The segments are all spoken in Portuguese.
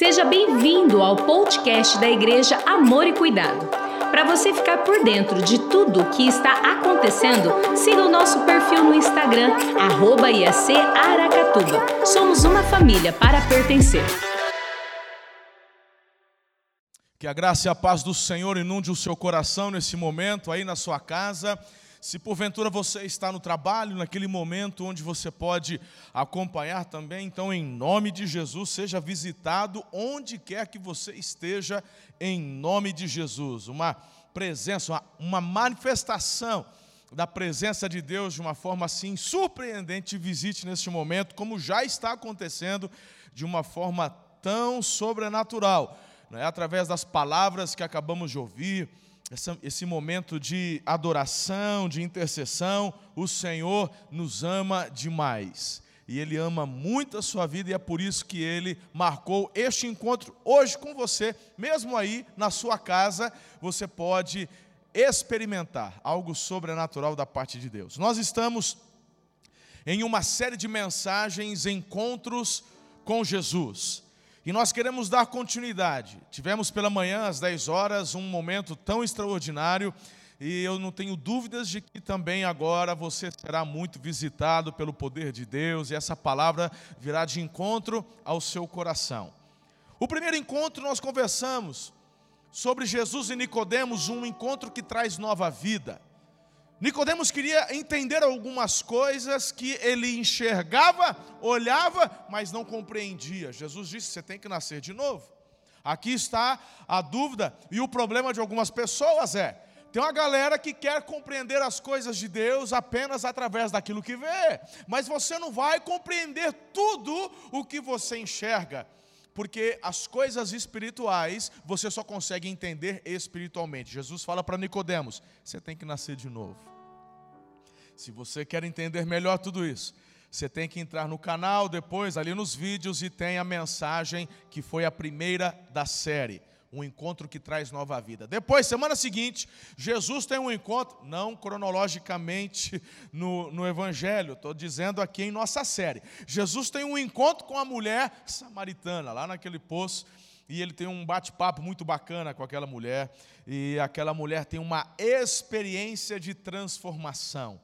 Seja bem-vindo ao podcast da Igreja Amor e Cuidado. Para você ficar por dentro de tudo o que está acontecendo, siga o nosso perfil no Instagram, arroba IAC Aracatuba. Somos uma família para pertencer. Que a graça e a paz do Senhor inunde o seu coração nesse momento, aí na sua casa. Se porventura você está no trabalho, naquele momento onde você pode acompanhar também, então, em nome de Jesus, seja visitado onde quer que você esteja, em nome de Jesus. Uma presença, uma, uma manifestação da presença de Deus de uma forma assim surpreendente, visite neste momento, como já está acontecendo, de uma forma tão sobrenatural, é? através das palavras que acabamos de ouvir esse momento de adoração, de intercessão, o Senhor nos ama demais. E Ele ama muito a sua vida, e é por isso que Ele marcou este encontro hoje com você, mesmo aí na sua casa, você pode experimentar algo sobrenatural da parte de Deus. Nós estamos em uma série de mensagens, encontros com Jesus. E nós queremos dar continuidade. Tivemos pela manhã, às 10 horas, um momento tão extraordinário. E eu não tenho dúvidas de que também agora você será muito visitado pelo poder de Deus. E essa palavra virá de encontro ao seu coração. O primeiro encontro nós conversamos sobre Jesus e Nicodemos, um encontro que traz nova vida. Nicodemos queria entender algumas coisas que ele enxergava, olhava, mas não compreendia. Jesus disse: você tem que nascer de novo. Aqui está a dúvida e o problema de algumas pessoas é: tem uma galera que quer compreender as coisas de Deus apenas através daquilo que vê, mas você não vai compreender tudo o que você enxerga, porque as coisas espirituais você só consegue entender espiritualmente. Jesus fala para Nicodemos: você tem que nascer de novo. Se você quer entender melhor tudo isso, você tem que entrar no canal depois, ali nos vídeos, e tem a mensagem que foi a primeira da série. Um encontro que traz nova vida. Depois, semana seguinte, Jesus tem um encontro, não cronologicamente no, no Evangelho, estou dizendo aqui em nossa série. Jesus tem um encontro com a mulher samaritana, lá naquele poço, e ele tem um bate-papo muito bacana com aquela mulher, e aquela mulher tem uma experiência de transformação.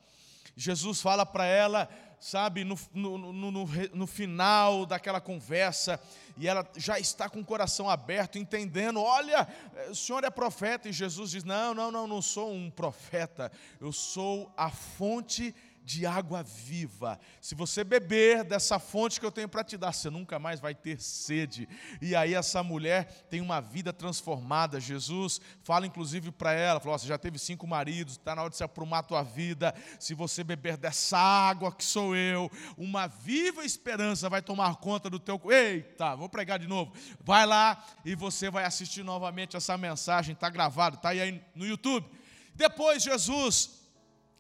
Jesus fala para ela, sabe, no, no, no, no, final daquela conversa, e ela já está com o coração aberto, entendendo: olha, o senhor é profeta, e Jesus diz: não, não, não, não sou um profeta, eu sou a fonte de água viva. Se você beber dessa fonte que eu tenho para te dar, você nunca mais vai ter sede. E aí essa mulher tem uma vida transformada. Jesus fala inclusive para ela, falou: você já teve cinco maridos, está na hora de se aprumar a tua vida. Se você beber dessa água que sou eu, uma viva esperança vai tomar conta do teu. Eita, vou pregar de novo. Vai lá e você vai assistir novamente essa mensagem. Está gravado, está aí no YouTube. Depois Jesus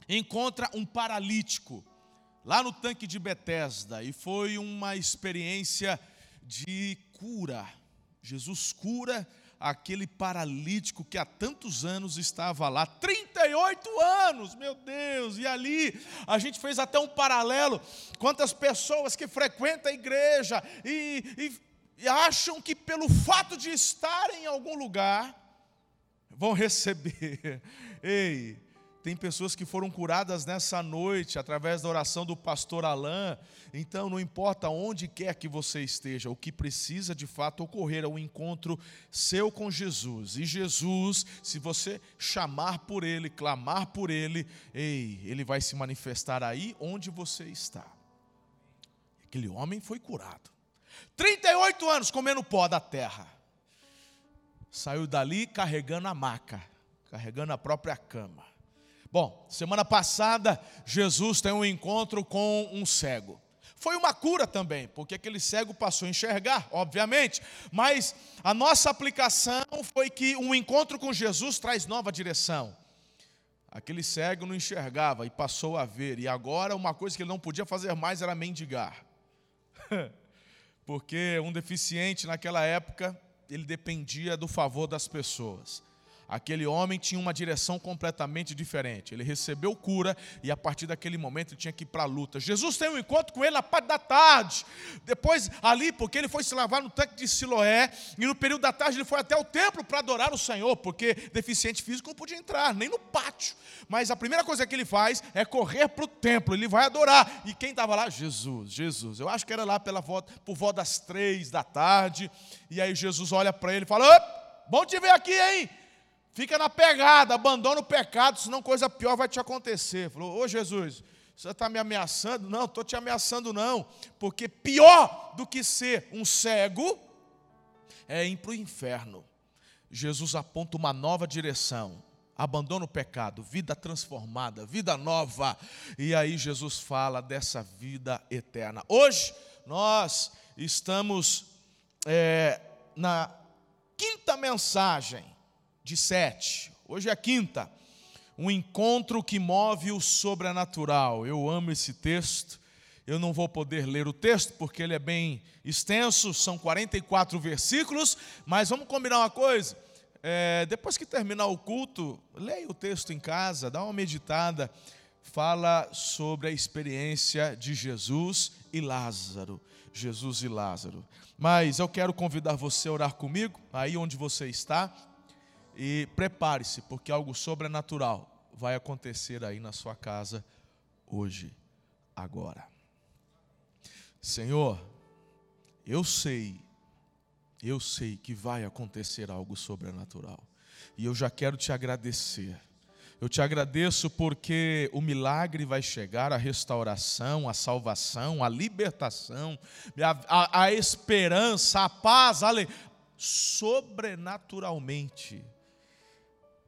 encontra um paralítico lá no tanque de Betesda e foi uma experiência de cura. Jesus cura aquele paralítico que há tantos anos estava lá, 38 anos, meu Deus, e ali a gente fez até um paralelo, quantas pessoas que frequentam a igreja e, e, e acham que pelo fato de estarem em algum lugar, vão receber, ei, tem pessoas que foram curadas nessa noite através da oração do pastor Alain. Então, não importa onde quer que você esteja, o que precisa de fato ocorrer é um encontro seu com Jesus. E Jesus, se você chamar por Ele, clamar por Ele, ei, Ele vai se manifestar aí onde você está. Aquele homem foi curado. 38 anos comendo pó da terra. Saiu dali carregando a maca, carregando a própria cama. Bom, semana passada, Jesus tem um encontro com um cego. Foi uma cura também, porque aquele cego passou a enxergar, obviamente, mas a nossa aplicação foi que um encontro com Jesus traz nova direção. Aquele cego não enxergava e passou a ver, e agora uma coisa que ele não podia fazer mais era mendigar. porque um deficiente naquela época, ele dependia do favor das pessoas. Aquele homem tinha uma direção completamente diferente. Ele recebeu cura e a partir daquele momento ele tinha que ir para a luta. Jesus tem um encontro com ele na parte da tarde. Depois, ali, porque ele foi se lavar no tanque de Siloé, e no período da tarde ele foi até o templo para adorar o Senhor, porque deficiente físico não podia entrar, nem no pátio. Mas a primeira coisa que ele faz é correr para o templo, ele vai adorar. E quem estava lá? Jesus, Jesus. Eu acho que era lá pela volta, por volta das três da tarde. E aí Jesus olha para ele e fala: Bom te ver aqui, hein? Fica na pegada, abandona o pecado, senão coisa pior vai te acontecer. Falou, ô Jesus, você está me ameaçando? Não, estou te ameaçando não, porque pior do que ser um cego é ir para o inferno. Jesus aponta uma nova direção, abandona o pecado, vida transformada, vida nova. E aí Jesus fala dessa vida eterna. Hoje nós estamos é, na quinta mensagem de sete. Hoje é a quinta. Um encontro que move o sobrenatural. Eu amo esse texto. Eu não vou poder ler o texto porque ele é bem extenso, são 44 versículos, mas vamos combinar uma coisa. É, depois que terminar o culto, leia o texto em casa, dá uma meditada, fala sobre a experiência de Jesus e Lázaro. Jesus e Lázaro. Mas eu quero convidar você a orar comigo, aí onde você está. E prepare-se, porque algo sobrenatural vai acontecer aí na sua casa hoje, agora. Senhor, eu sei, eu sei que vai acontecer algo sobrenatural. E eu já quero te agradecer. Eu te agradeço porque o milagre vai chegar, a restauração, a salvação, a libertação, a, a, a esperança, a paz, a sobrenaturalmente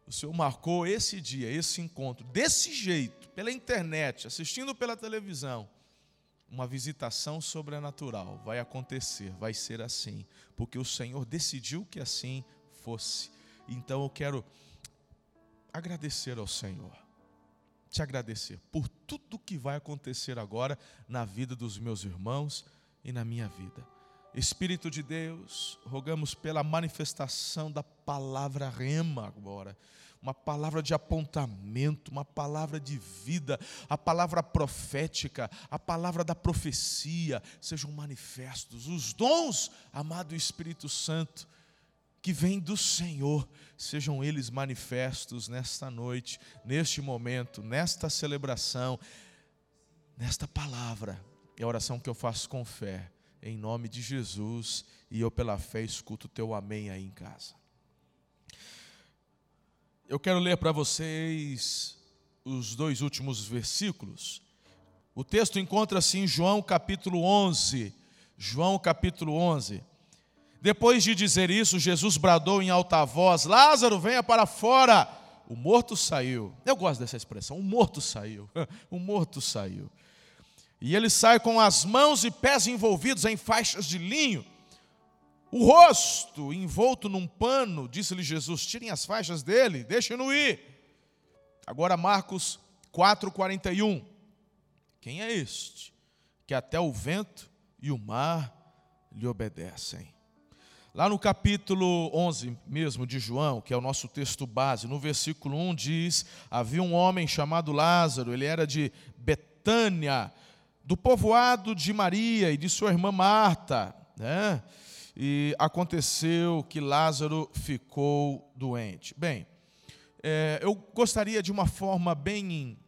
o Senhor marcou esse dia, esse encontro, desse jeito, pela internet, assistindo pela televisão, uma visitação sobrenatural vai acontecer, vai ser assim, porque o Senhor decidiu que assim fosse. Então eu quero agradecer ao Senhor, te agradecer por tudo que vai acontecer agora na vida dos meus irmãos e na minha vida. Espírito de Deus, rogamos pela manifestação da palavra rema agora uma palavra de apontamento, uma palavra de vida, a palavra profética, a palavra da profecia sejam manifestos. Os dons, amado Espírito Santo, que vem do Senhor, sejam eles manifestos nesta noite, neste momento, nesta celebração, nesta palavra. É a oração que eu faço com fé, em nome de Jesus, e eu pela fé escuto o teu amém aí em casa. Eu quero ler para vocês os dois últimos versículos. O texto encontra-se em João capítulo 11. João capítulo 11. Depois de dizer isso, Jesus bradou em alta voz: Lázaro, venha para fora. O morto saiu. Eu gosto dessa expressão: o morto saiu. o morto saiu. E ele sai com as mãos e pés envolvidos em faixas de linho o rosto envolto num pano, disse-lhe Jesus: tirem as faixas dele, deixem-no ir. Agora, Marcos 4,41. Quem é este? Que até o vento e o mar lhe obedecem. Lá no capítulo 11 mesmo de João, que é o nosso texto base, no versículo 1 diz: Havia um homem chamado Lázaro, ele era de Betânia, do povoado de Maria e de sua irmã Marta, né? e aconteceu que Lázaro ficou doente. Bem, é, eu gostaria de uma forma bem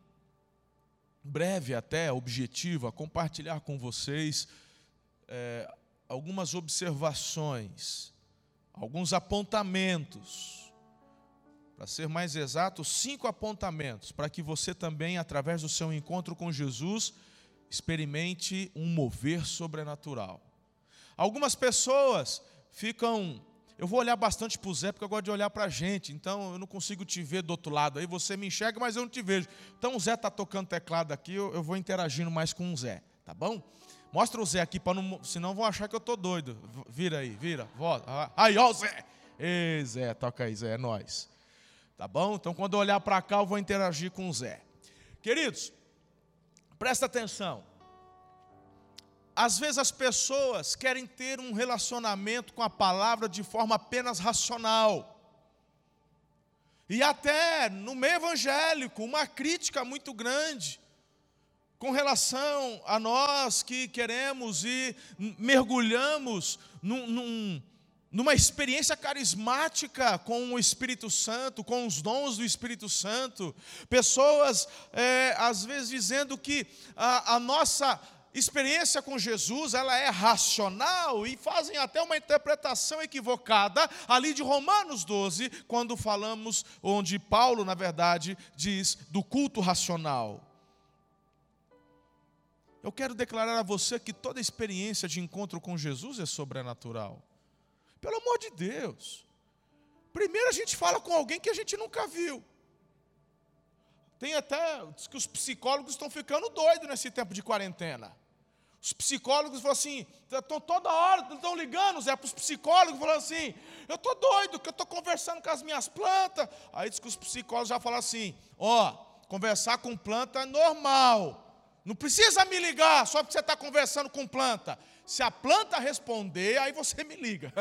breve, até objetiva, compartilhar com vocês é, algumas observações, alguns apontamentos. Para ser mais exato, cinco apontamentos, para que você também, através do seu encontro com Jesus, experimente um mover sobrenatural. Algumas pessoas ficam. Eu vou olhar bastante para o Zé, porque eu gosto de olhar para a gente, então eu não consigo te ver do outro lado. Aí você me enxerga, mas eu não te vejo. Então o Zé está tocando teclado aqui, eu, eu vou interagindo mais com o Zé, tá bom? Mostra o Zé aqui, para não, senão vão achar que eu estou doido. Vira aí, vira, volta. Aí, ó o Zé. Ei, Zé, toca aí, Zé, é nós. Tá bom? Então quando eu olhar para cá, eu vou interagir com o Zé. Queridos, presta atenção. Às vezes as pessoas querem ter um relacionamento com a palavra de forma apenas racional. e até no meio evangélico, uma crítica muito grande com relação a nós que queremos e mergulhamos num, num, numa experiência carismática com o Espírito Santo, com os dons do Espírito Santo. Pessoas, é, às vezes, dizendo que a, a nossa experiência com Jesus, ela é racional e fazem até uma interpretação equivocada ali de Romanos 12, quando falamos onde Paulo, na verdade, diz do culto racional. Eu quero declarar a você que toda experiência de encontro com Jesus é sobrenatural. Pelo amor de Deus. Primeiro a gente fala com alguém que a gente nunca viu. Tem até, diz que os psicólogos estão ficando doidos nesse tempo de quarentena. Os psicólogos falam assim, estão toda hora, estão ligando, Zé, para os psicólogos, falando assim, eu estou doido, que eu estou conversando com as minhas plantas. Aí diz que os psicólogos já falam assim, ó, conversar com planta é normal. Não precisa me ligar só porque você está conversando com planta. Se a planta responder, aí você me liga.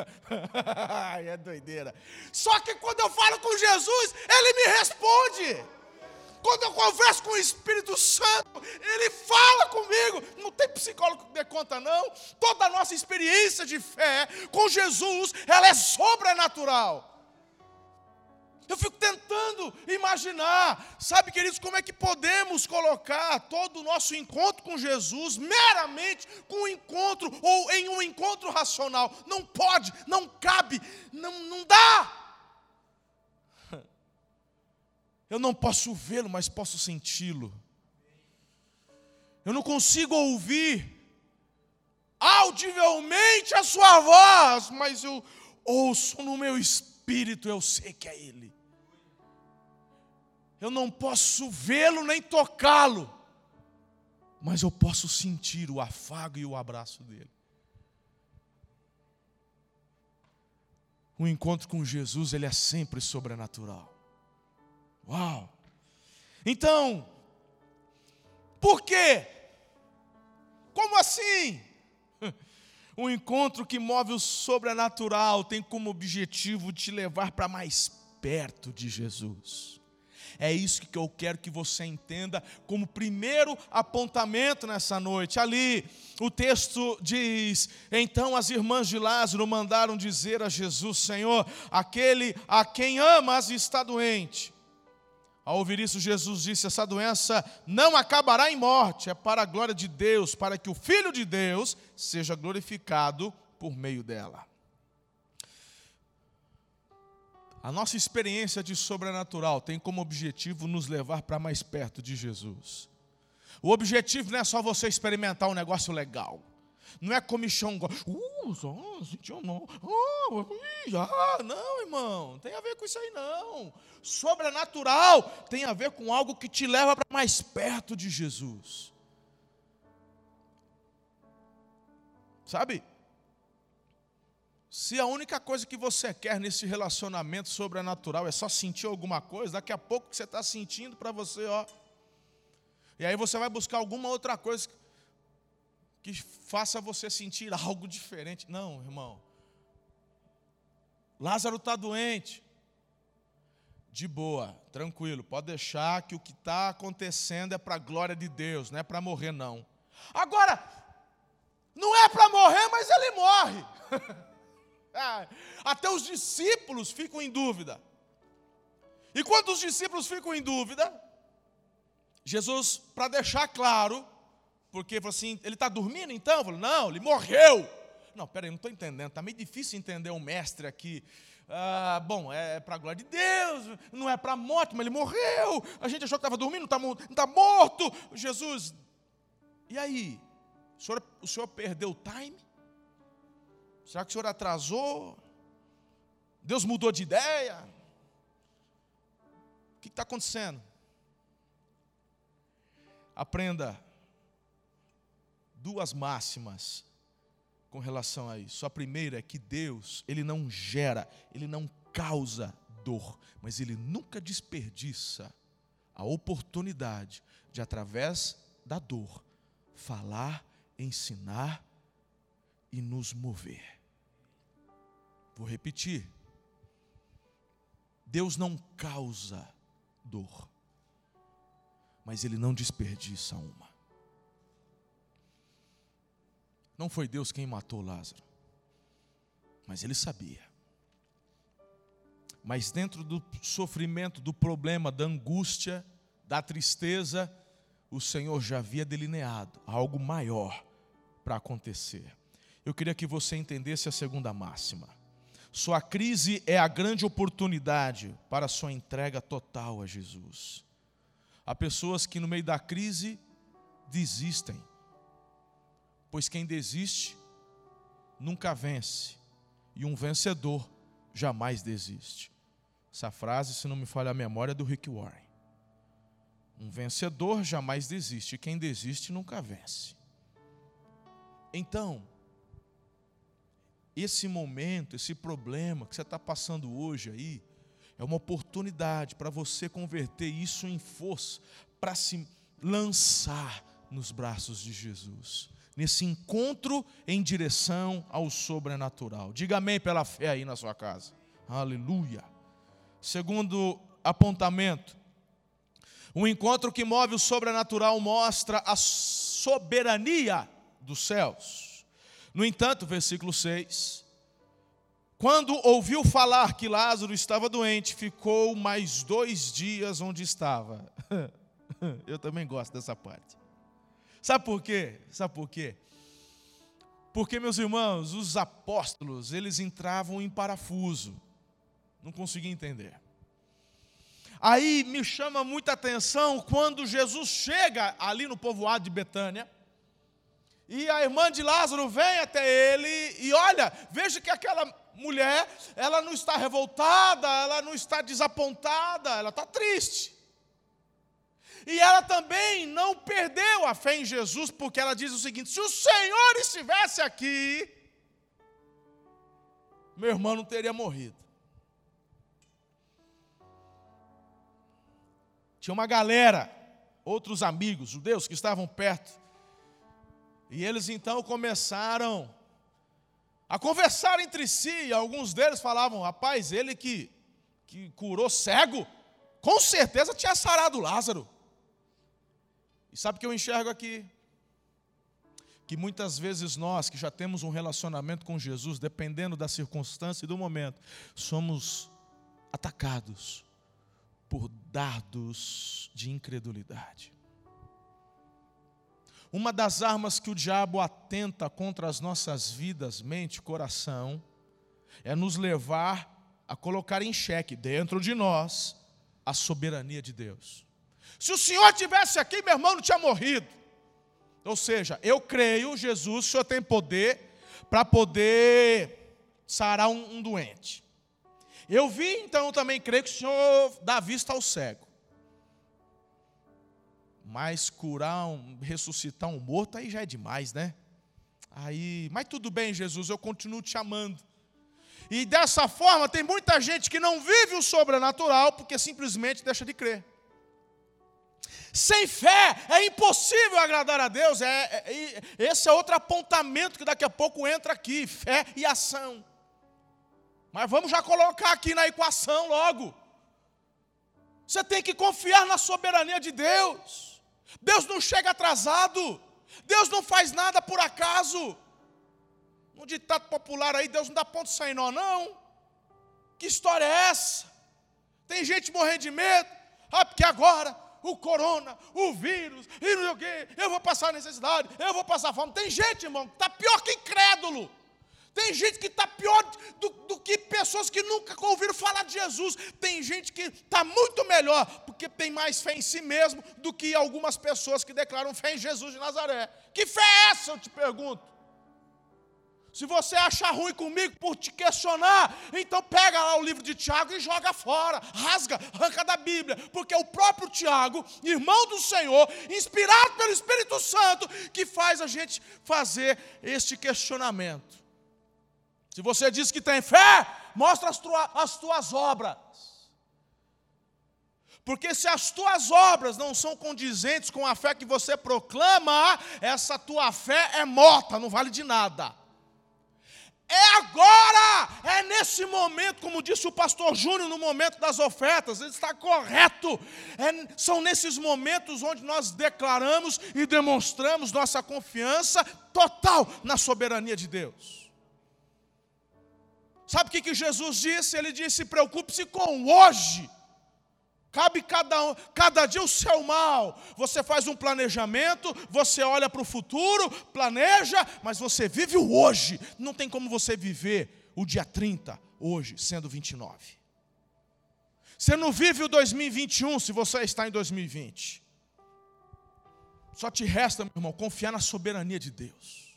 é doideira. Só que quando eu falo com Jesus, ele me responde. Quando eu converso com o Espírito Santo, ele fala comigo. Não tem psicólogo que dê conta, não. Toda a nossa experiência de fé com Jesus, ela é sobrenatural. Eu fico tentando imaginar, sabe, queridos, como é que podemos colocar todo o nosso encontro com Jesus meramente com um encontro ou em um encontro racional? Não pode, não cabe, não, não dá. Eu não posso vê-lo, mas posso senti-lo. Eu não consigo ouvir audivelmente a sua voz, mas eu ouço no meu espírito, eu sei que é Ele. Eu não posso vê-lo nem tocá-lo, mas eu posso sentir o afago e o abraço dele. O encontro com Jesus, ele é sempre sobrenatural. Uau! Então, por quê? Como assim? Um encontro que move o sobrenatural tem como objetivo te levar para mais perto de Jesus. É isso que eu quero que você entenda como primeiro apontamento nessa noite. Ali, o texto diz: Então as irmãs de Lázaro mandaram dizer a Jesus: Senhor, aquele a quem amas está doente. Ao ouvir isso, Jesus disse: Essa doença não acabará em morte, é para a glória de Deus, para que o Filho de Deus seja glorificado por meio dela. A nossa experiência de sobrenatural tem como objetivo nos levar para mais perto de Jesus. O objetivo não é só você experimentar um negócio legal. Não é comichão, uh, só, não. Uh, não, irmão, tem a ver com isso aí não. Sobrenatural tem a ver com algo que te leva para mais perto de Jesus. Sabe? Se a única coisa que você quer nesse relacionamento sobrenatural é só sentir alguma coisa, daqui a pouco que você está sentindo para você, ó. E aí você vai buscar alguma outra coisa que faça você sentir algo diferente. Não, irmão. Lázaro está doente. De boa, tranquilo, pode deixar que o que está acontecendo é para a glória de Deus, não é para morrer, não. Agora, não é para morrer, mas ele morre. Até os discípulos ficam em dúvida. E quando os discípulos ficam em dúvida, Jesus, para deixar claro, porque falou assim, ele está dormindo então? Falou, não, ele morreu. Não, peraí, não estou entendendo, está meio difícil entender o mestre aqui. Ah, bom, é para a glória de Deus, não é para a morte, mas ele morreu. A gente achou que estava dormindo, não está tá morto. Jesus, e aí? O senhor, o senhor perdeu o time? Será que o senhor atrasou? Deus mudou de ideia? O que está acontecendo? Aprenda duas máximas com relação a isso. A primeira é que Deus, ele não gera, ele não causa dor, mas ele nunca desperdiça a oportunidade de através da dor falar, ensinar e nos mover. Vou repetir. Deus não causa dor, mas Ele não desperdiça uma. Não foi Deus quem matou Lázaro, mas Ele sabia. Mas dentro do sofrimento, do problema, da angústia, da tristeza, o Senhor já havia delineado algo maior para acontecer. Eu queria que você entendesse a segunda máxima. Sua crise é a grande oportunidade para sua entrega total a Jesus. Há pessoas que no meio da crise desistem, pois quem desiste nunca vence, e um vencedor jamais desiste. Essa frase, se não me falha a memória, é do Rick Warren. Um vencedor jamais desiste, quem desiste nunca vence. Então, esse momento, esse problema que você está passando hoje aí, é uma oportunidade para você converter isso em força, para se lançar nos braços de Jesus, nesse encontro em direção ao sobrenatural. Diga amém pela fé aí na sua casa. Aleluia. Segundo apontamento, o encontro que move o sobrenatural mostra a soberania dos céus. No entanto, versículo 6, quando ouviu falar que Lázaro estava doente, ficou mais dois dias onde estava. Eu também gosto dessa parte. Sabe por quê? Sabe por quê? Porque, meus irmãos, os apóstolos, eles entravam em parafuso. Não consegui entender. Aí me chama muita atenção quando Jesus chega ali no povoado de Betânia e a irmã de Lázaro vem até ele e olha, veja que aquela mulher, ela não está revoltada, ela não está desapontada, ela está triste. E ela também não perdeu a fé em Jesus, porque ela diz o seguinte: se o Senhor estivesse aqui, meu irmão não teria morrido. Tinha uma galera, outros amigos judeus que estavam perto e eles então começaram a conversar entre si. E alguns deles falavam: rapaz, ele que, que curou cego, com certeza tinha sarado Lázaro. E sabe o que eu enxergo aqui? Que muitas vezes nós, que já temos um relacionamento com Jesus, dependendo da circunstância e do momento, somos atacados por dardos de incredulidade. Uma das armas que o diabo atenta contra as nossas vidas, mente coração, é nos levar a colocar em xeque dentro de nós a soberania de Deus. Se o Senhor tivesse aqui, meu irmão não tinha morrido. Ou seja, eu creio, Jesus, o Senhor tem poder para poder sarar um, um doente. Eu vi, então, eu também creio que o Senhor dá vista ao cego. Mas curar, um, ressuscitar um morto, aí já é demais, né? Aí, mas tudo bem, Jesus, eu continuo te amando. E dessa forma, tem muita gente que não vive o sobrenatural porque simplesmente deixa de crer. Sem fé é impossível agradar a Deus. É, é, esse é outro apontamento que daqui a pouco entra aqui: fé e ação. Mas vamos já colocar aqui na equação logo. Você tem que confiar na soberania de Deus. Deus não chega atrasado. Deus não faz nada por acaso. No ditado popular aí, Deus não dá ponto sem nó, não. Que história é essa? Tem gente morrendo de medo. Ah, porque agora o corona, o vírus, e não sei o quê, eu vou passar necessidade, eu vou passar fome. Tem gente, irmão, que está pior que incrédulo. Tem gente que está pior do, do, que pessoas que nunca ouviram falar de Jesus. Tem gente que está muito melhor, porque tem mais fé em si mesmo do que algumas pessoas que declaram fé em Jesus de Nazaré. Que fé é essa, eu te pergunto? Se você achar ruim comigo por te questionar, então pega lá o livro de Tiago e joga fora, rasga, arranca da Bíblia, porque é o próprio Tiago, irmão do Senhor, inspirado pelo Espírito Santo, que faz a gente fazer este questionamento. Se você diz que tem fé, mostra as, tua, as tuas obras. Porque se as tuas obras não são condizentes com a fé que você proclama, essa tua fé é morta, não vale de nada. É agora, é nesse momento, como disse o pastor Júnior, no momento das ofertas, ele está correto. É, são nesses momentos onde nós declaramos e demonstramos nossa confiança total na soberania de Deus. Sabe o que, que Jesus disse? Ele disse: preocupe-se com hoje. Cabe cada, cada dia o seu mal. Você faz um planejamento, você olha para o futuro, planeja, mas você vive o hoje. Não tem como você viver o dia 30, hoje, sendo 29. Você não vive o 2021 se você está em 2020. Só te resta, meu irmão, confiar na soberania de Deus.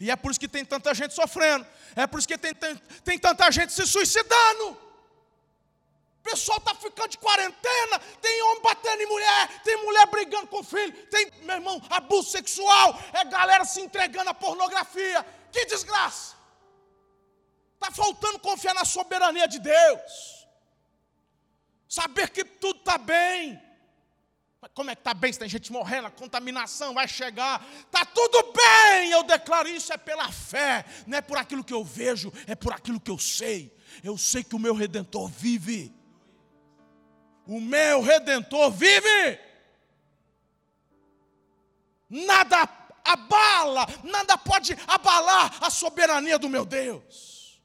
E é por isso que tem tanta gente sofrendo. É por isso que tem, tem, tem tanta gente se suicidando. O pessoal está ficando de quarentena, tem homem batendo em mulher, tem mulher brigando com filho, tem, meu irmão, abuso sexual, é galera se entregando à pornografia. Que desgraça! Está faltando confiar na soberania de Deus. Saber que tudo está bem. Como é que está bem? Se tem gente morrendo, a contaminação vai chegar. Está tudo bem, eu declaro isso é pela fé, não é por aquilo que eu vejo, é por aquilo que eu sei. Eu sei que o meu redentor vive. O meu redentor vive. Nada abala, nada pode abalar a soberania do meu Deus.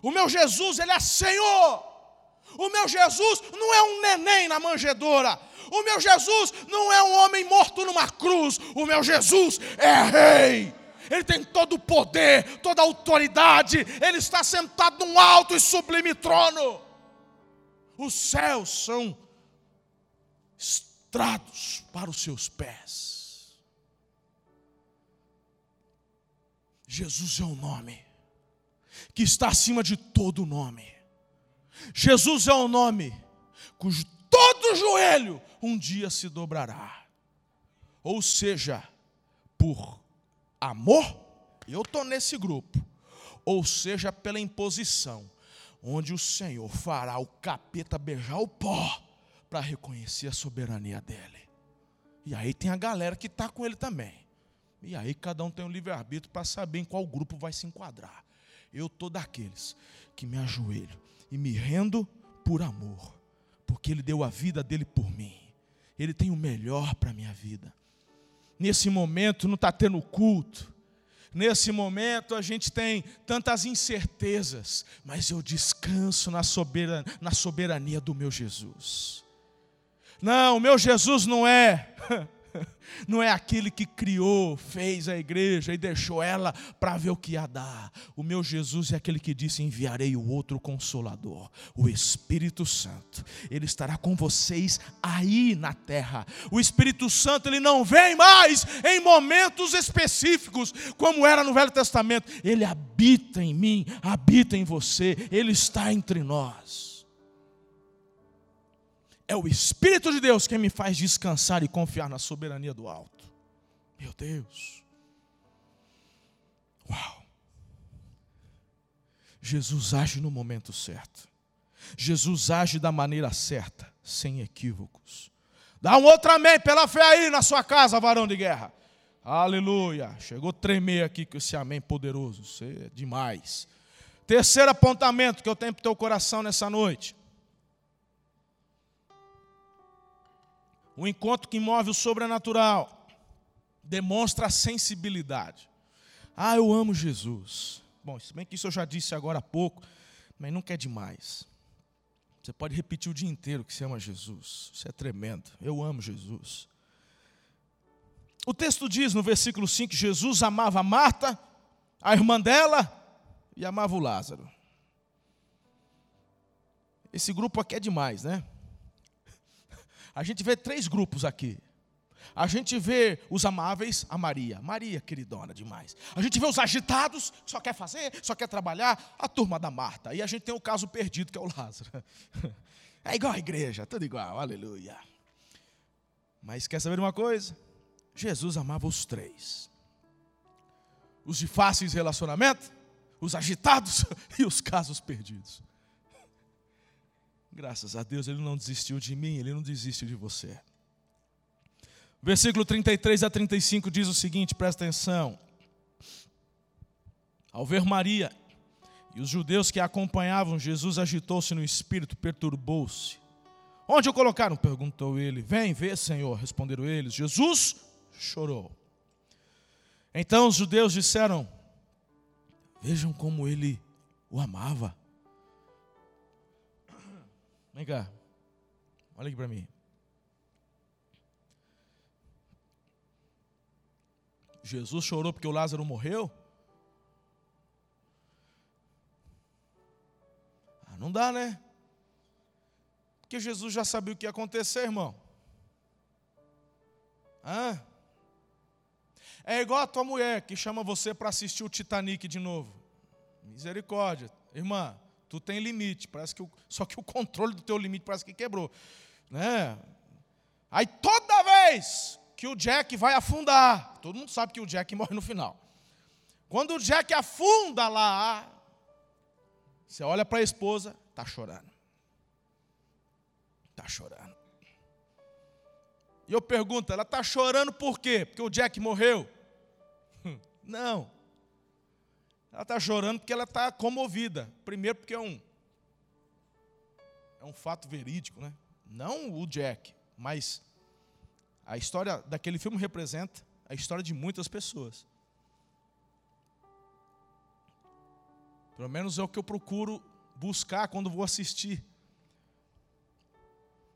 O meu Jesus, ele é Senhor. O meu Jesus não é um neném na manjedoura. O meu Jesus não é um homem morto numa cruz. O meu Jesus é rei. Ele tem todo o poder, toda a autoridade. Ele está sentado num alto e sublime trono. Os céus são estrados para os seus pés. Jesus é o nome que está acima de todo nome. Jesus é o nome cujo todo joelho um dia se dobrará. Ou seja, por amor, eu estou nesse grupo, ou seja, pela imposição onde o Senhor fará o capeta beijar o pó para reconhecer a soberania dele. E aí tem a galera que está com ele também. E aí cada um tem um livre-arbítrio para saber em qual grupo vai se enquadrar. Eu estou daqueles que me ajoelho e me rendo por amor, porque ele deu a vida dele por mim. Ele tem o melhor para a minha vida. Nesse momento não está tendo culto, Nesse momento a gente tem tantas incertezas, mas eu descanso na soberania, na soberania do meu Jesus. Não, o meu Jesus não é não é aquele que criou, fez a igreja e deixou ela para ver o que ia dar. O meu Jesus é aquele que disse: Enviarei o outro consolador, o Espírito Santo. Ele estará com vocês aí na terra. O Espírito Santo, ele não vem mais em momentos específicos, como era no Velho Testamento. Ele habita em mim, habita em você, ele está entre nós. É o Espírito de Deus que me faz descansar e confiar na soberania do alto. Meu Deus. Uau. Jesus age no momento certo. Jesus age da maneira certa, sem equívocos. Dá um outro amém pela fé aí na sua casa, varão de guerra. Aleluia. Chegou a tremer aqui com esse amém poderoso. Isso é demais. Terceiro apontamento que eu tenho para o teu coração nessa noite. O encontro que move o sobrenatural demonstra a sensibilidade. Ah, eu amo Jesus. Bom, se bem que isso eu já disse agora há pouco, mas nunca é demais. Você pode repetir o dia inteiro que você ama Jesus. Isso é tremendo. Eu amo Jesus. O texto diz no versículo 5 que Jesus amava Marta, a irmã dela, e amava o Lázaro. Esse grupo aqui é demais, né? A gente vê três grupos aqui. A gente vê os amáveis, a Maria. Maria, queridona demais. A gente vê os agitados, que só quer fazer, só quer trabalhar, a turma da Marta. E a gente tem o caso perdido, que é o Lázaro. É igual a igreja, tudo igual, aleluia. Mas quer saber uma coisa? Jesus amava os três: os de fáceis relacionamento, os agitados e os casos perdidos. Graças a Deus, Ele não desistiu de mim, Ele não desiste de você. Versículo 33 a 35 diz o seguinte: presta atenção. Ao ver Maria e os judeus que a acompanhavam, Jesus agitou-se no espírito, perturbou-se. Onde o colocaram? perguntou ele. Vem, vê, Senhor, responderam eles. Jesus chorou. Então os judeus disseram: Vejam como ele o amava. Vem cá, olha aqui para mim. Jesus chorou porque o Lázaro morreu? Ah, não dá, né? Porque Jesus já sabia o que ia acontecer, irmão. Hã? É igual a tua mulher que chama você para assistir o Titanic de novo. Misericórdia. Irmã, tu tem limite, parece que o, só que o controle do teu limite parece que quebrou, né? Aí toda vez que o Jack vai afundar. Todo mundo sabe que o Jack morre no final. Quando o Jack afunda lá, você olha para a esposa, está chorando. Está chorando. E eu pergunto, ela está chorando por quê? Porque o Jack morreu? Não. Ela está chorando porque ela está comovida. Primeiro porque é um é um fato verídico, né? Não o Jack, mas a história daquele filme representa a história de muitas pessoas. Pelo menos é o que eu procuro buscar quando vou assistir.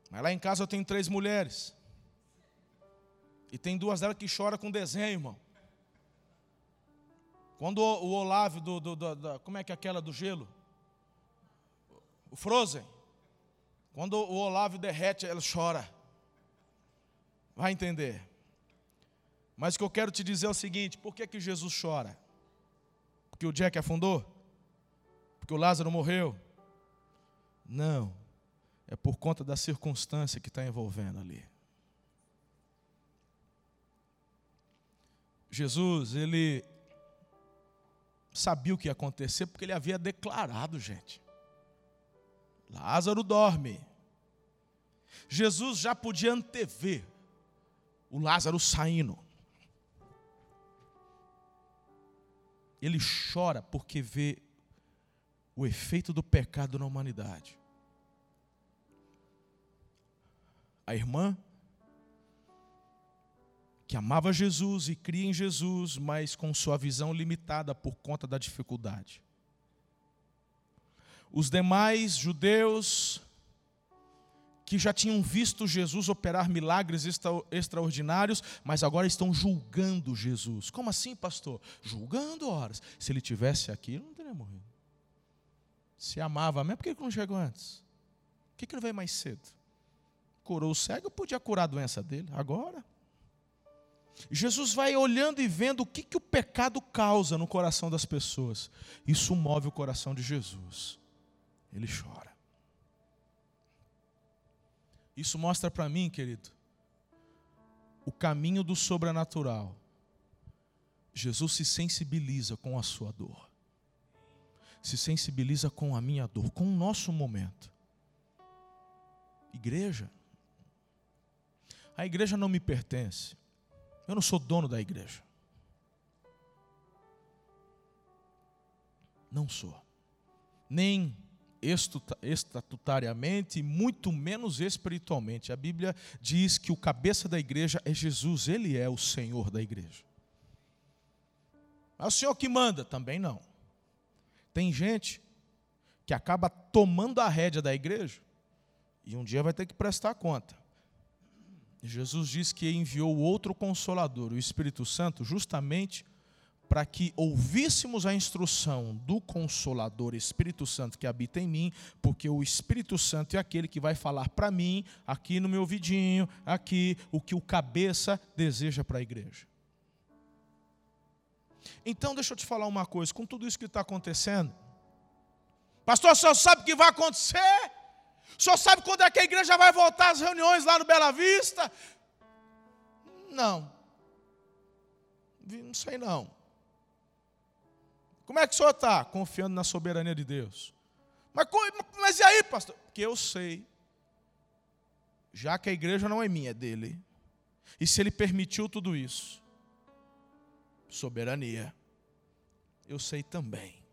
Mas lá em casa eu tenho três mulheres. E tem duas delas que choram com desenho, irmão. Quando o, Olavo do, do, do, do, Como é que é aquela do gelo? O Frozen. Quando o Olavo derrete, ela chora. Vai entender. Mas o que eu quero te dizer é o seguinte: por que, que Jesus chora? Porque o Jack afundou? Porque o Lázaro morreu? Não. É por conta da circunstância que está envolvendo ali. Jesus, ele sabia o que ia acontecer porque ele havia declarado, gente. Lázaro dorme. Jesus já podia antever o Lázaro saindo. Ele chora porque vê o efeito do pecado na humanidade. A irmã, que amava Jesus e cria em Jesus, mas com sua visão limitada por conta da dificuldade. Os demais judeus que já tinham visto Jesus operar milagres extra, extraordinários, mas agora estão julgando Jesus. Como assim, pastor? Julgando horas. Se ele tivesse aqui, não teria morrido. Se amava mesmo, por que ele não chegou antes? Por que ele veio mais cedo? Curou o cego, podia curar a doença dele. Agora. Jesus vai olhando e vendo o que, que o pecado causa no coração das pessoas. Isso move o coração de Jesus. Ele chora. Isso mostra para mim, querido, o caminho do sobrenatural. Jesus se sensibiliza com a sua dor, se sensibiliza com a minha dor, com o nosso momento. Igreja, a igreja não me pertence, eu não sou dono da igreja. Não sou, nem estatutariamente muito menos espiritualmente. A Bíblia diz que o cabeça da igreja é Jesus, ele é o Senhor da igreja. É o Senhor que manda? Também não. Tem gente que acaba tomando a rédea da igreja e um dia vai ter que prestar conta. Jesus diz que enviou outro consolador, o Espírito Santo, justamente para que ouvíssemos a instrução do Consolador Espírito Santo que habita em mim, porque o Espírito Santo é aquele que vai falar para mim, aqui no meu ouvidinho, aqui, o que o cabeça deseja para a igreja. Então, deixa eu te falar uma coisa: com tudo isso que está acontecendo, pastor, senhor sabe o que vai acontecer? Senhor sabe quando é que a igreja vai voltar às reuniões lá no Bela Vista? Não, não sei não. Como é que o senhor está? Confiando na soberania de Deus. Mas, mas e aí, pastor? Porque eu sei, já que a igreja não é minha, é dele. E se ele permitiu tudo isso, soberania. eu sei também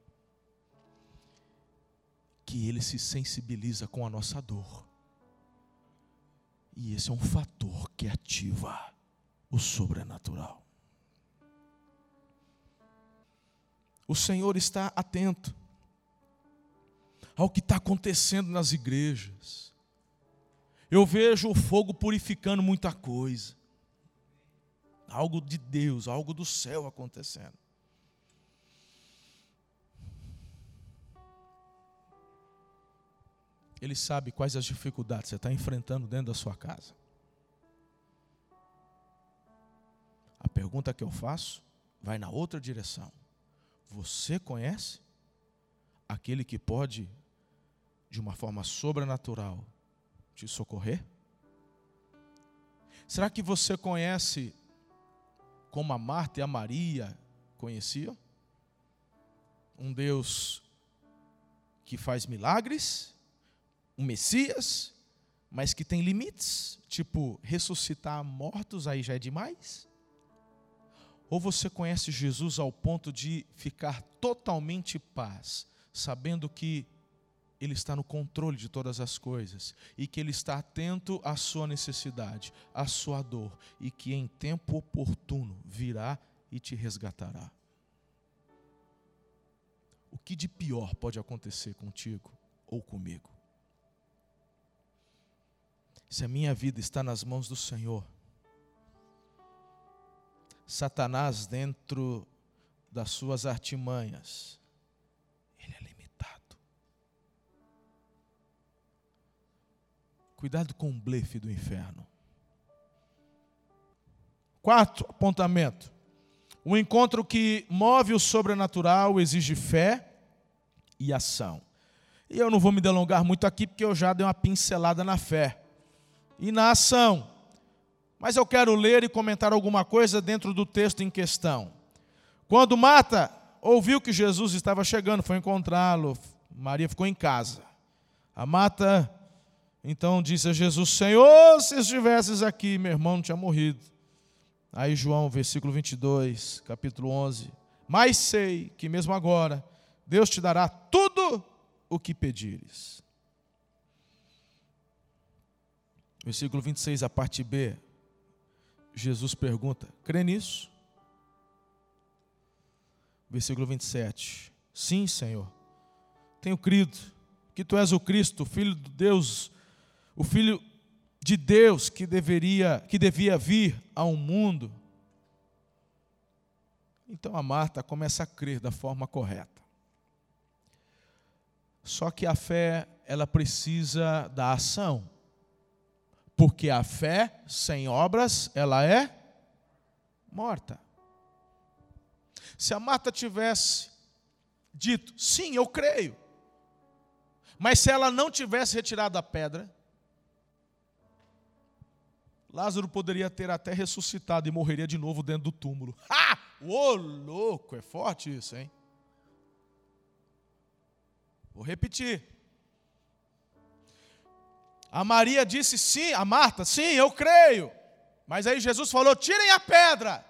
que ele se sensibiliza com a nossa dor. E esse é um fator que ativa o sobrenatural. O Senhor está atento ao que está acontecendo nas igrejas. Eu vejo o fogo purificando muita coisa. Algo de Deus, algo do céu acontecendo. Ele sabe quais as dificuldades você está enfrentando dentro da sua casa. A pergunta que eu faço vai na outra direção. Você conhece aquele que pode, de uma forma sobrenatural, te socorrer? Será que você conhece como a Marta e a Maria conheciam? Um Deus que faz milagres, um Messias, mas que tem limites, tipo ressuscitar mortos aí já é demais? Ou você conhece Jesus ao ponto de ficar totalmente paz, sabendo que Ele está no controle de todas as coisas e que Ele está atento à sua necessidade, à sua dor e que em tempo oportuno virá e te resgatará? O que de pior pode acontecer contigo ou comigo? Se a minha vida está nas mãos do Senhor, Satanás, dentro das suas artimanhas, ele é limitado. Cuidado com o blefe do inferno. Quarto apontamento. O encontro que move o sobrenatural exige fé e ação. E eu não vou me delongar muito aqui, porque eu já dei uma pincelada na fé e na ação. Mas eu quero ler e comentar alguma coisa dentro do texto em questão. Quando Marta ouviu que Jesus estava chegando, foi encontrá-lo, Maria ficou em casa. A Marta então disse a Jesus: Senhor, se estivesses aqui, meu irmão não tinha morrido. Aí João, versículo 22, capítulo 11. Mas sei que mesmo agora Deus te dará tudo o que pedires. Versículo 26, a parte B. Jesus pergunta: crê nisso? Versículo 27. Sim, Senhor. Tenho crido que tu és o Cristo, o filho de Deus, o filho de Deus que deveria, que devia vir ao mundo. Então a Marta começa a crer da forma correta. Só que a fé, ela precisa da ação. Porque a fé sem obras, ela é morta. Se a Marta tivesse dito, sim, eu creio, mas se ela não tivesse retirado a pedra, Lázaro poderia ter até ressuscitado e morreria de novo dentro do túmulo. Ah! Ô, louco, é forte isso, hein? Vou repetir. A Maria disse sim, a Marta, sim, eu creio. Mas aí Jesus falou: tirem a pedra.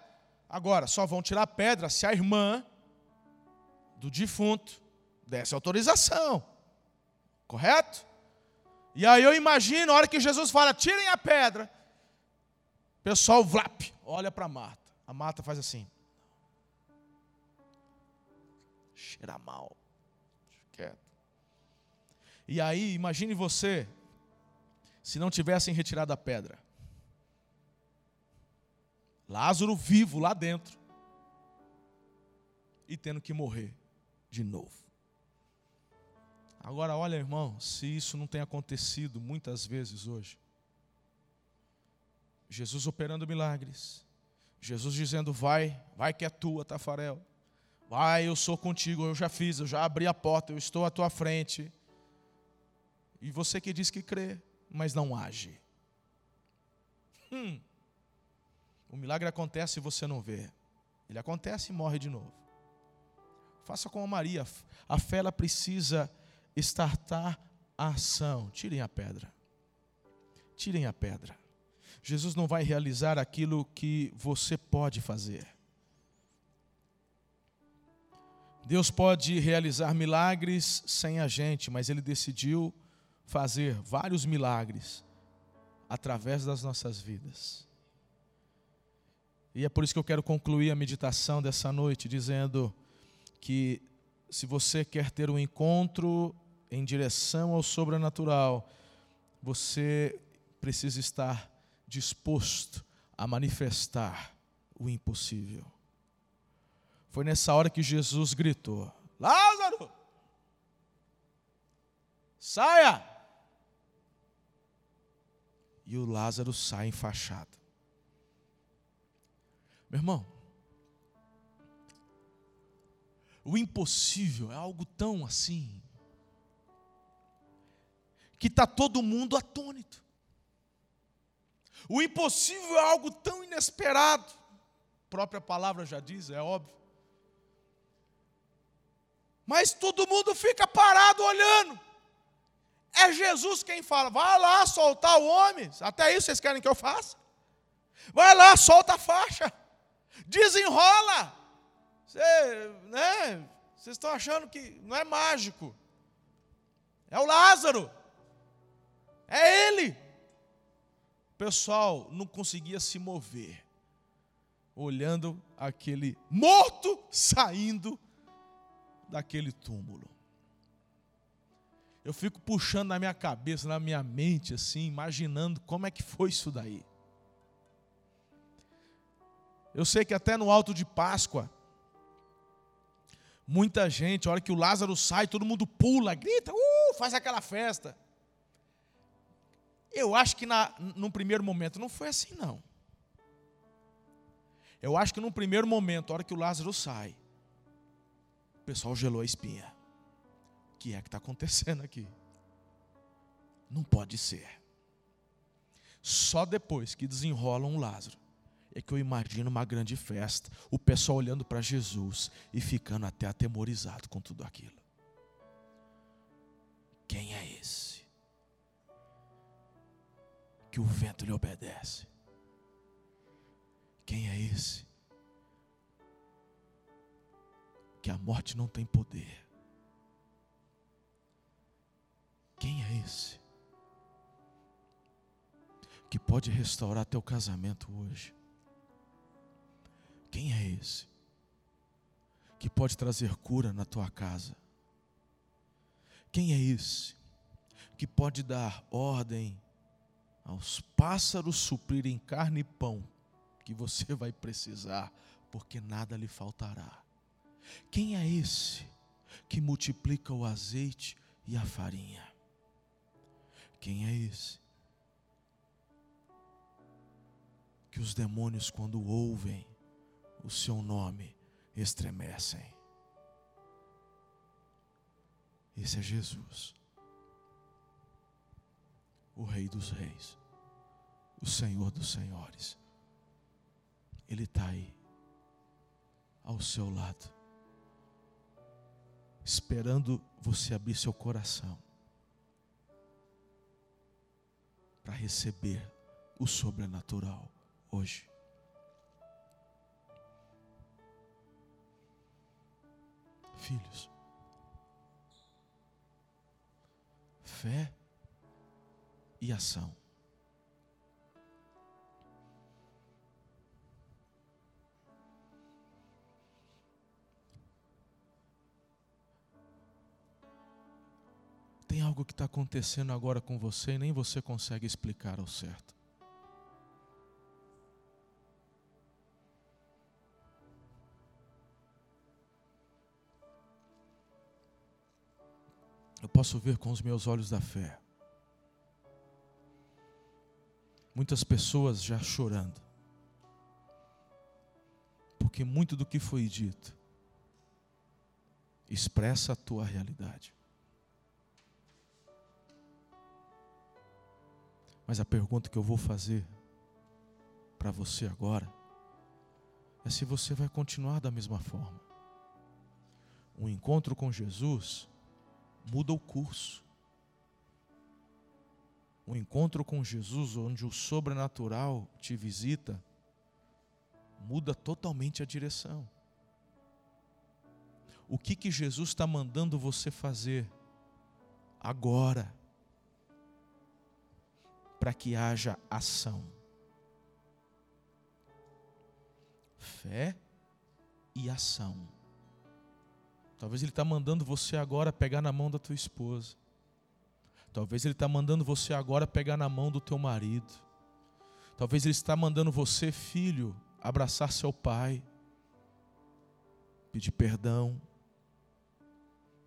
Agora, só vão tirar a pedra se a irmã do defunto desse autorização. Correto? E aí eu imagino, a hora que Jesus fala, tirem a pedra, o pessoal vlap, olha para Marta. A Marta faz assim. Cheira mal. Quieto. E aí, imagine você, se não tivessem retirado a pedra. Lázaro vivo lá dentro e tendo que morrer de novo. Agora, olha, irmão, se isso não tem acontecido muitas vezes hoje. Jesus operando milagres. Jesus dizendo: Vai, vai que é tua, Tafarel. Vai, eu sou contigo, eu já fiz, eu já abri a porta, eu estou à tua frente. E você que diz que crê, mas não age. Hum. O milagre acontece e você não vê. Ele acontece e morre de novo. Faça como Maria. A fé ela precisa estartar a ação. Tirem a pedra. Tirem a pedra. Jesus não vai realizar aquilo que você pode fazer. Deus pode realizar milagres sem a gente, mas Ele decidiu fazer vários milagres através das nossas vidas. E é por isso que eu quero concluir a meditação dessa noite dizendo que se você quer ter um encontro em direção ao sobrenatural, você precisa estar disposto a manifestar o impossível. Foi nessa hora que Jesus gritou: Lázaro, saia! E o Lázaro sai enfaixado. Meu irmão, o impossível é algo tão assim, que está todo mundo atônito. O impossível é algo tão inesperado, a própria palavra já diz, é óbvio. Mas todo mundo fica parado olhando. É Jesus quem fala, vai lá soltar o homem. Até isso vocês querem que eu faça? Vai lá, solta a faixa. Desenrola. Você, né? Vocês estão achando que não é mágico. É o Lázaro. É ele. O pessoal não conseguia se mover, olhando aquele morto saindo daquele túmulo. Eu fico puxando na minha cabeça, na minha mente, assim, imaginando como é que foi isso daí. Eu sei que até no alto de Páscoa, muita gente, a hora que o Lázaro sai, todo mundo pula, grita, uh, faz aquela festa. Eu acho que na, primeiro momento não foi assim, não. Eu acho que num primeiro momento, a hora que o Lázaro sai, o pessoal gelou a espinha. Que é que está acontecendo aqui? Não pode ser. Só depois que desenrolam um Lázaro é que eu imagino uma grande festa, o pessoal olhando para Jesus e ficando até atemorizado com tudo aquilo. Quem é esse? Que o vento lhe obedece. Quem é esse? que a morte não tem poder. Quem é esse? Que pode restaurar teu casamento hoje? Quem é esse? Que pode trazer cura na tua casa? Quem é esse? Que pode dar ordem aos pássaros suprirem carne e pão que você vai precisar, porque nada lhe faltará. Quem é esse que multiplica o azeite e a farinha? Quem é esse? Que os demônios, quando ouvem o seu nome, estremecem. Esse é Jesus, o Rei dos Reis, o Senhor dos Senhores. Ele está aí, ao seu lado esperando você abrir seu coração para receber o sobrenatural hoje. Filhos, fé e ação. Tem algo que está acontecendo agora com você e nem você consegue explicar ao certo. Eu posso ver com os meus olhos da fé. Muitas pessoas já chorando. Porque muito do que foi dito expressa a tua realidade. Mas a pergunta que eu vou fazer para você agora é se você vai continuar da mesma forma. Um encontro com Jesus muda o curso. Um encontro com Jesus, onde o sobrenatural te visita, muda totalmente a direção. o que, que Jesus está mandando você fazer agora, para que haja ação. Fé e ação. Talvez Ele está mandando você agora pegar na mão da tua esposa. Talvez Ele está mandando você agora pegar na mão do teu marido. Talvez Ele está mandando você, filho, abraçar seu pai, pedir perdão.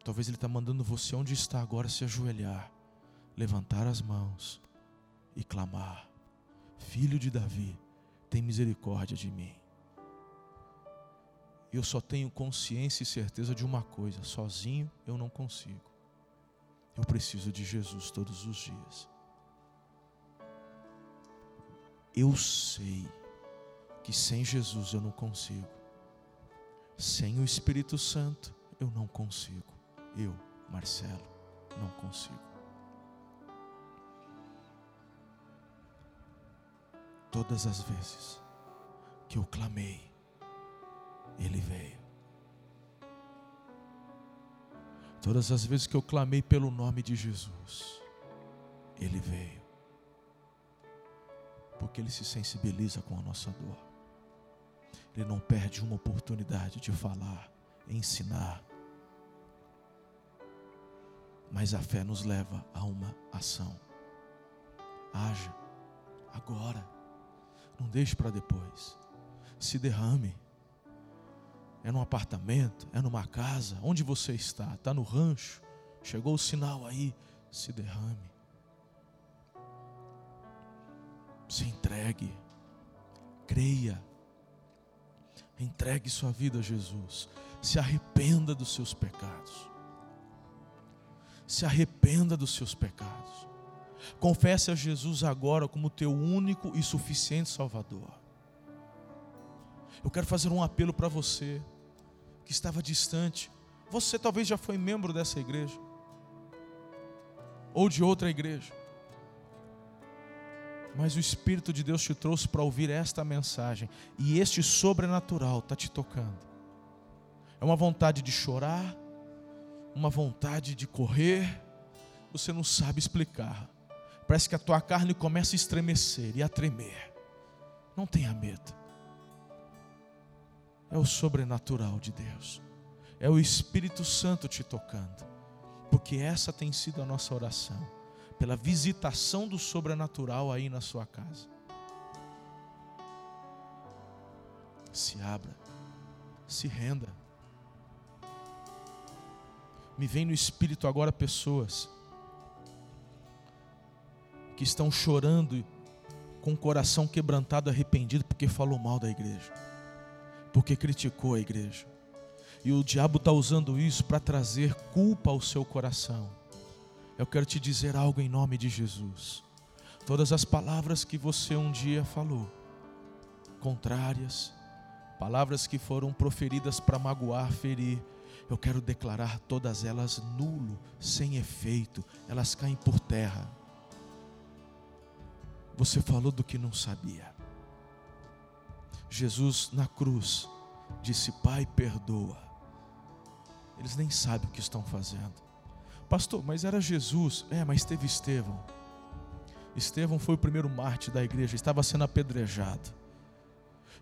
Talvez Ele está mandando você, onde está agora, se ajoelhar, levantar as mãos e clamar: Filho de Davi, tem misericórdia de mim. Eu só tenho consciência e certeza de uma coisa: sozinho eu não consigo. Eu preciso de Jesus todos os dias. Eu sei que sem Jesus eu não consigo. Sem o Espírito Santo eu não consigo. Eu, Marcelo, não consigo. Todas as vezes que eu clamei, Ele veio. Todas as vezes que eu clamei pelo nome de Jesus, Ele veio. Porque Ele se sensibiliza com a nossa dor. Ele não perde uma oportunidade de falar, ensinar. Mas a fé nos leva a uma ação. Haja agora. Não deixe para depois. Se derrame. É num apartamento, é numa casa, onde você está? Está no rancho? Chegou o sinal aí, se derrame. Se entregue. Creia. Entregue sua vida a Jesus. Se arrependa dos seus pecados. Se arrependa dos seus pecados. Confesse a Jesus agora como teu único e suficiente Salvador. Eu quero fazer um apelo para você que estava distante. Você talvez já foi membro dessa igreja ou de outra igreja. Mas o Espírito de Deus te trouxe para ouvir esta mensagem, e este sobrenatural está te tocando. É uma vontade de chorar, uma vontade de correr, você não sabe explicar. Parece que a tua carne começa a estremecer e a tremer. Não tenha medo. É o sobrenatural de Deus. É o Espírito Santo te tocando. Porque essa tem sido a nossa oração. Pela visitação do sobrenatural aí na sua casa. Se abra. Se renda. Me vem no espírito agora pessoas que estão chorando com o coração quebrantado, arrependido, porque falou mal da igreja, porque criticou a igreja. E o diabo está usando isso para trazer culpa ao seu coração. Eu quero te dizer algo em nome de Jesus. Todas as palavras que você um dia falou, contrárias, palavras que foram proferidas para magoar, ferir, eu quero declarar todas elas nulo, sem efeito, elas caem por terra você falou do que não sabia. Jesus na cruz disse: Pai, perdoa. Eles nem sabem o que estão fazendo. Pastor, mas era Jesus. É, mas teve Estevão. Estevão foi o primeiro mártir da igreja, estava sendo apedrejado.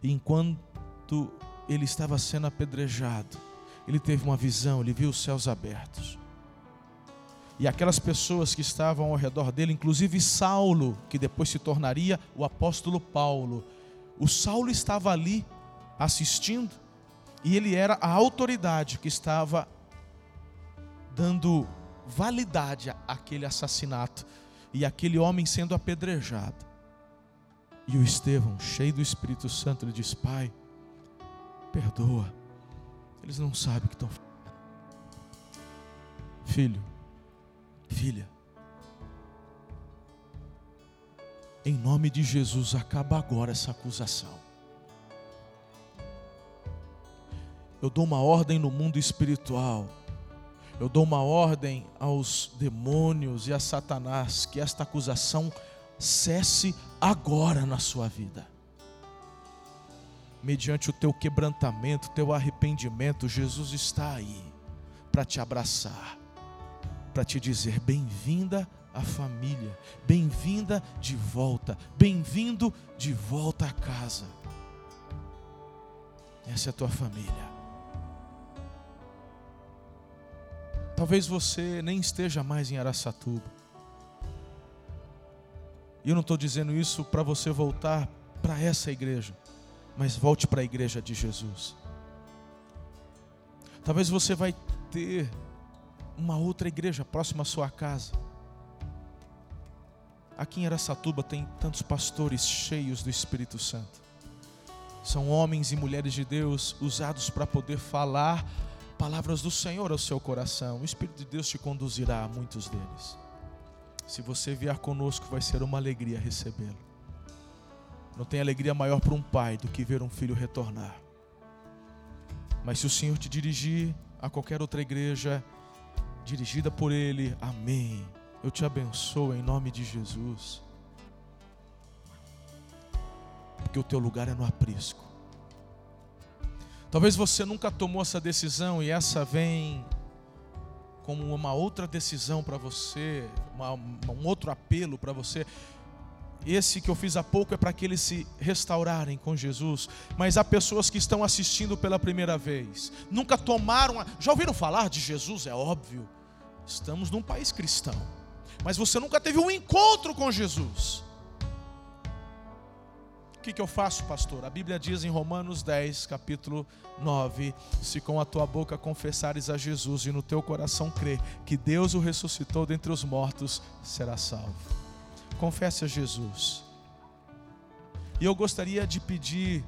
E enquanto ele estava sendo apedrejado, ele teve uma visão, ele viu os céus abertos e aquelas pessoas que estavam ao redor dele, inclusive Saulo, que depois se tornaria o apóstolo Paulo. O Saulo estava ali assistindo e ele era a autoridade que estava dando validade àquele assassinato e aquele homem sendo apedrejado. E o Estevão, cheio do Espírito Santo, ele diz: Pai, perdoa, eles não sabem o que estão fazendo. Filho, Filha, em nome de Jesus, acaba agora essa acusação. Eu dou uma ordem no mundo espiritual. Eu dou uma ordem aos demônios e a Satanás que esta acusação cesse agora na sua vida. Mediante o teu quebrantamento, teu arrependimento, Jesus está aí para te abraçar, para te dizer bem-vinda à família, bem-vinda de volta, bem-vindo de volta a casa. Essa é a tua família. Talvez você nem esteja mais em Araçatuba. E eu não estou dizendo isso para você voltar para essa igreja, mas volte para a igreja de Jesus. Talvez você vai ter uma outra igreja próxima à sua casa. Aqui em Araçatuba tem tantos pastores cheios do Espírito Santo. São homens e mulheres de Deus usados para poder falar palavras do Senhor ao seu coração. O Espírito de Deus te conduzirá a muitos deles. Se você vier conosco, vai ser uma alegria recebê-lo. Não tem alegria maior para um pai do que ver um filho retornar. Mas se o Senhor te dirigir a qualquer outra igreja, dirigida por Ele, amém. Eu te abençoo em nome de Jesus. Porque o teu lugar é no aprisco. Talvez você nunca tomou essa decisão e essa vem como uma outra decisão para você, uma, um outro apelo para você. Esse que eu fiz há pouco é para que eles se restaurarem com Jesus. Mas há pessoas que estão assistindo pela primeira vez, nunca tomaram. A... Já ouviram falar de Jesus? É óbvio. Estamos num país cristão. Mas você nunca teve um encontro com Jesus que, que eu faço, pastor? A Bíblia diz em Romanos 10, capítulo 9: Se com a tua boca confessares a Jesus e no teu coração crer que Deus o ressuscitou dentre os mortos, será salvo. Confesse a Jesus. E eu gostaria de pedir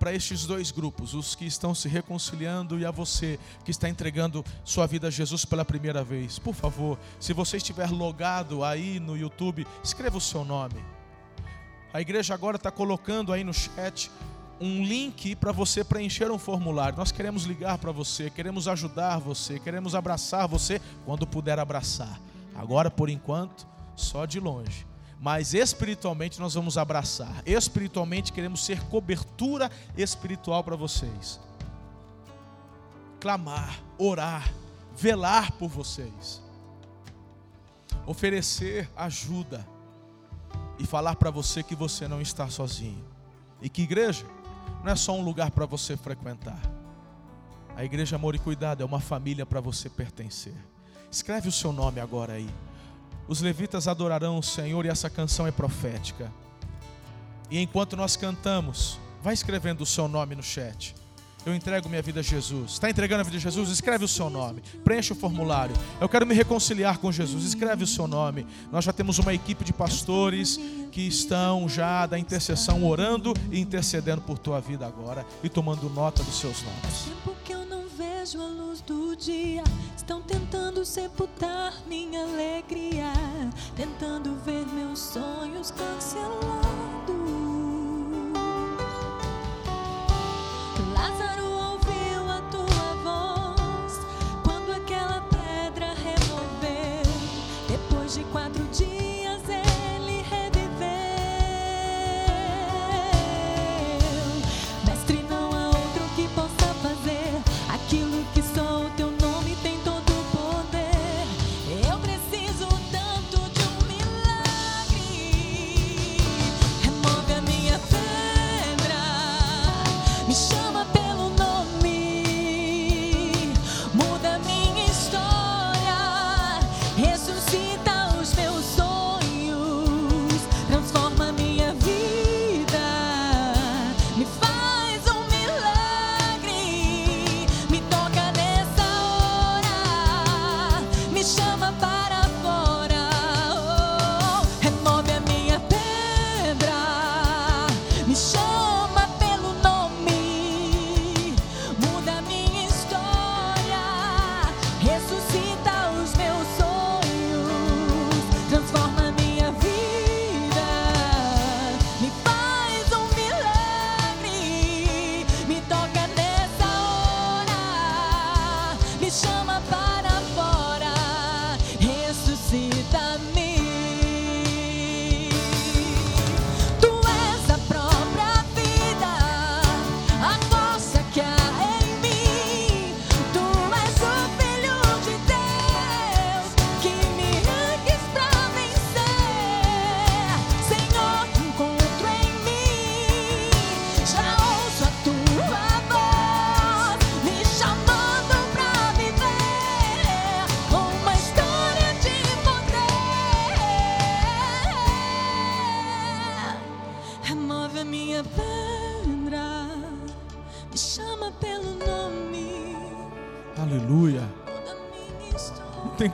para estes dois grupos, os que estão se reconciliando e a você que está entregando sua vida a Jesus pela primeira vez. Por favor, se você estiver logado aí no YouTube, escreva o seu nome. A igreja agora está colocando aí no chat um link para você preencher um formulário. Nós queremos ligar para você, queremos ajudar você, queremos abraçar você quando puder abraçar. Agora, por enquanto, só de longe. Mas espiritualmente nós vamos abraçar. Espiritualmente queremos ser cobertura espiritual para vocês. Clamar, orar, velar por vocês. Oferecer ajuda e falar para você que você não está sozinho. E que igreja não é só um lugar para você frequentar. A igreja Amor e Cuidado é uma família para você pertencer. Escreve o seu nome agora aí. Os levitas adorarão o Senhor e essa canção é profética. E enquanto nós cantamos, vai escrevendo o seu nome no chat eu entrego minha vida a Jesus. Está entregando a vida a Jesus? Escreve o seu nome, preencha o formulário. Eu quero me reconciliar com Jesus. Escreve o seu nome. Nós já temos uma equipe de pastores que estão já da intercessão orando e intercedendo por tua vida agora e tomando nota dos seus nomes. Vejo a luz do dia, estão tentando sepultar minha alegria, tentando ver meus sonhos cancelados.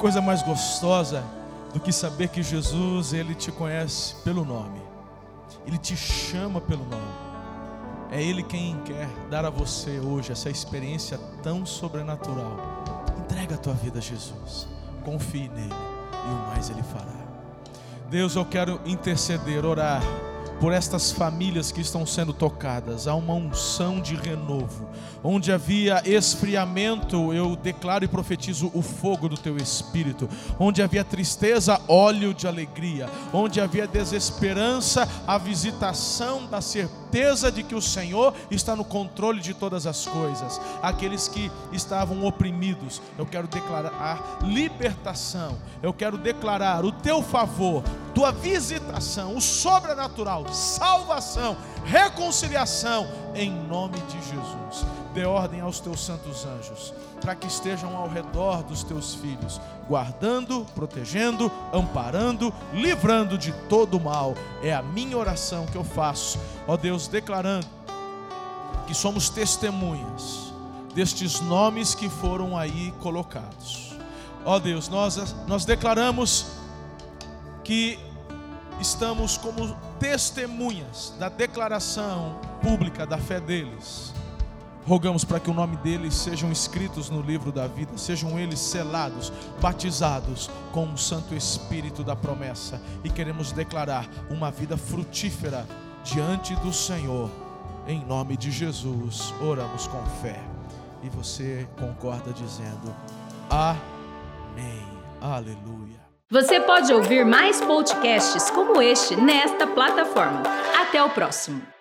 Coisa mais gostosa do que saber que Jesus, ele te conhece pelo nome. Ele te chama pelo nome. É ele quem quer dar a você hoje essa experiência tão sobrenatural. Entrega a tua vida a Jesus. Confie nele e o mais ele fará. Deus, eu quero interceder, orar por estas famílias que estão sendo tocadas. Há uma unção de renovo. Onde havia esfriamento, eu declaro e profetizo o fogo do teu espírito. Onde havia tristeza, óleo de alegria. Onde havia desesperança, a visitação da certeza de que o Senhor está no controle de todas as coisas. Aqueles que estavam oprimidos, eu quero declarar libertação. Eu quero declarar o teu favor, tua visitação, o sobrenatural salvação, reconciliação, em nome de Jesus. Dê ordem aos teus santos anjos, para que estejam ao redor dos teus filhos, guardando, protegendo, amparando, livrando de todo mal. É a minha oração que eu faço, ó Deus, declarando que somos testemunhas destes nomes que foram aí colocados. Ó Deus, nós, nós declaramos que estamos como testemunhas da declaração pública da fé deles. Rogamos para que o nome deles sejam escritos no livro da vida, sejam eles selados, batizados com o Santo Espírito da promessa e queremos declarar uma vida frutífera diante do Senhor. Em nome de Jesus, oramos com fé. E você concorda dizendo: Amém. Aleluia. Você pode ouvir mais podcasts como este nesta plataforma. Até o próximo.